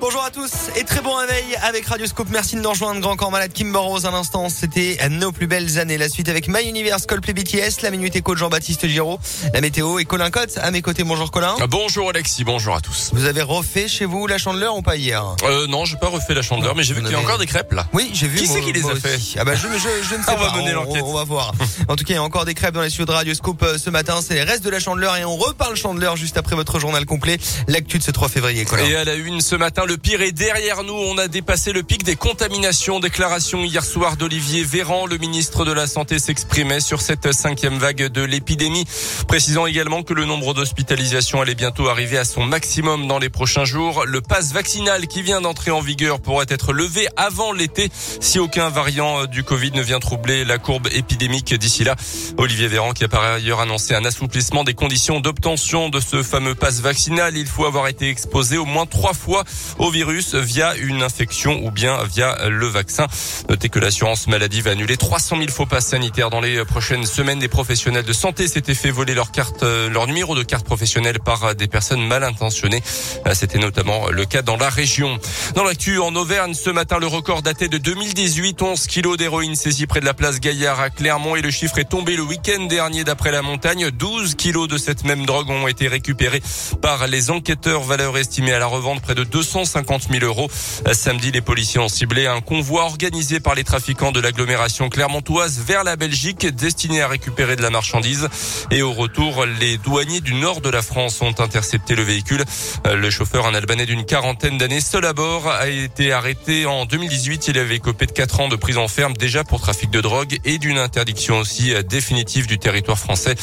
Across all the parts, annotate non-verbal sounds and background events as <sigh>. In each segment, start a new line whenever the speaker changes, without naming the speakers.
Bonjour à tous et très bon réveil avec Radio Scoop. Merci de nous rejoindre. Grand Corps Malade, Kim Rose à l'instant. C'était nos plus belles années. La suite avec My Universe, Coldplay BTS, la minute éco de Jean-Baptiste Giraud, la météo et Colin Cotte à mes côtés. Bonjour Colin.
Bonjour Alexis, bonjour à tous.
Vous avez refait chez vous la chandeleur ou pas hier
euh, Non, j'ai pas refait la chandeleur, mais j'ai vu qu'il y a encore des crêpes là.
Oui, j'ai vu.
Qui c'est qui les a fait
Ah bah je, je, je ne <laughs> sais
on
pas.
Va mener l'enquête.
On, va voir. en tout cas, il y a encore des crêpes dans les studios de Radio Scoop euh, ce matin. C'est les restes de la chandeleur et on reparle chandeleur juste après votre journal complet. L'actu de ce 3 février. Colin.
Et à la une ce matin, le pire est derrière nous. On a dépassé le pic des contaminations. Déclaration hier soir d'Olivier Véran. Le ministre de la Santé s'exprimait sur cette cinquième vague de l'épidémie, précisant également que le nombre d'hospitalisations allait bientôt arriver à son maximum dans les prochains jours. Le pass vaccinal qui vient d'entrer en vigueur pourrait être levé avant l'été si aucun variant du Covid ne vient troubler la courbe épidémique d'ici là. Olivier Véran qui a par ailleurs annoncé un assouplissement des conditions d'obtention de ce fameux pass vaccinal. Il faut avoir été exposé au moins trois fois au virus via une infection ou bien via le vaccin. Notez que l'assurance maladie va annuler 300 000 faux passes sanitaires dans les prochaines semaines. Des professionnels de santé s'étaient fait voler leur carte, leur numéro de carte professionnelle par des personnes mal intentionnées. C'était notamment le cas dans la région. Dans l'actu en Auvergne, ce matin, le record daté de 2018, 11 kilos d'héroïne saisis près de la place Gaillard à Clermont et le chiffre est tombé le week-end dernier d'après la montagne. 12 kilos de cette même drogue ont été récupérés par les enquêteurs, valeur estimée à la revente près de 250 000 euros. Samedi, les policiers ont ciblé un convoi organisé par les trafiquants de l'agglomération clermontoise vers la Belgique destiné à récupérer de la marchandise. Et au retour, les douaniers du nord de la France ont intercepté le véhicule. Le chauffeur, un Albanais d'une quarantaine d'années, seul à bord, a été arrêté en 2018. Il avait copé de 4 ans de prison ferme déjà pour trafic de drogue et d'une interdiction aussi définitive du territoire français.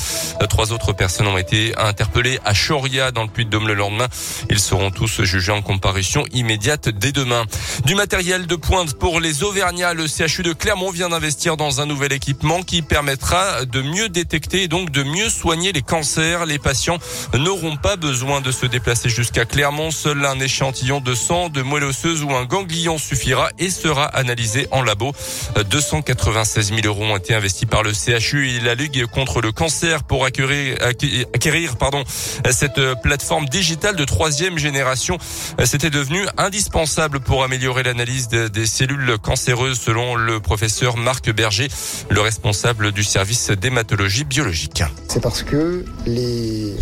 Trois autres personnes ont été interpellées à Choria dans le Puy-de-Dôme le lendemain. Ils seront tous jugés en comparution immédiate dès demain. Du matériel de pointe pour les Auvergnats, le CHU de Clermont vient d'investir dans un nouvel équipement qui permettra de mieux détecter et donc de mieux soigner les cancers. Les patients n'auront pas besoin de se déplacer jusqu'à Clermont. Seul un échantillon de sang, de moelle osseuse ou un ganglion suffira et sera analysé en labo. 296 000 euros ont été investis par le CHU et la Ligue contre le cancer pour acquérir, acquérir pardon, cette plateforme digitale de troisième génération. C'était indispensable pour améliorer l'analyse des cellules cancéreuses selon le professeur Marc Berger, le responsable du service d'hématologie biologique.
C'est parce que les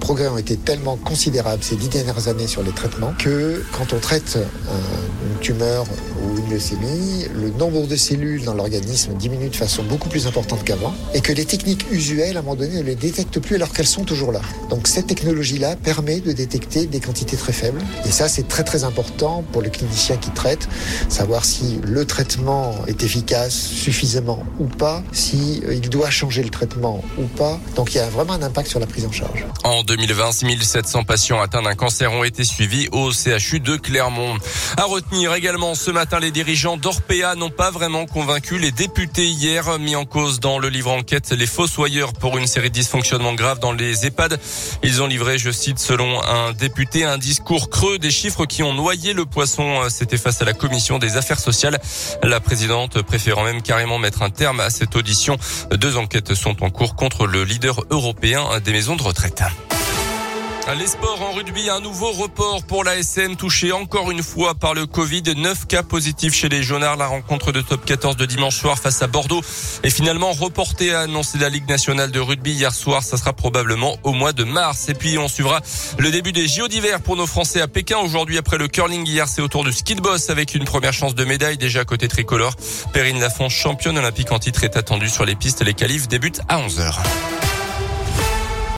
progrès ont été tellement considérables ces dix dernières années sur les traitements que quand on traite une tumeur ou une leucémie, le nombre de cellules dans l'organisme diminue de façon beaucoup plus importante qu'avant et que les techniques usuelles, à un moment donné, ne les détectent plus alors qu'elles sont toujours là. Donc cette technologie-là permet de détecter des quantités très faibles et ça c'est très très important pour le clinicien qui traite, savoir si le traitement est efficace suffisamment ou pas, si il doit changer le traitement ou pas. Donc il y a vraiment un impact sur la prise en charge.
En 2020, 6700 patients atteints d'un cancer ont été suivis au CHU de Clermont. À retenir également ce matin, les dirigeants d'Orpea n'ont pas vraiment convaincu les députés hier mis en cause dans le livre enquête les fossoyeurs pour une série de dysfonctionnements graves dans les EHPAD. Ils ont livré, je cite, selon un député, un discours creux des chiffres ont noyé le poisson. C'était face à la commission des affaires sociales. La présidente préférant même carrément mettre un terme à cette audition. Deux enquêtes sont en cours contre le leader européen des maisons de retraite. Les sports en rugby, un nouveau report pour la SM touché encore une fois par le Covid. 9 cas positifs chez les Jaunards. La rencontre de top 14 de dimanche soir face à Bordeaux est finalement reportée, a annoncé la Ligue nationale de rugby hier soir. Ça sera probablement au mois de mars. Et puis on suivra le début des JO d'hiver pour nos Français à Pékin. Aujourd'hui, après le curling hier, c'est au tour du ski de boss avec une première chance de médaille déjà côté tricolore. Perrine Lafont, championne olympique en titre, est attendue sur les pistes. Les qualifs débutent à 11h.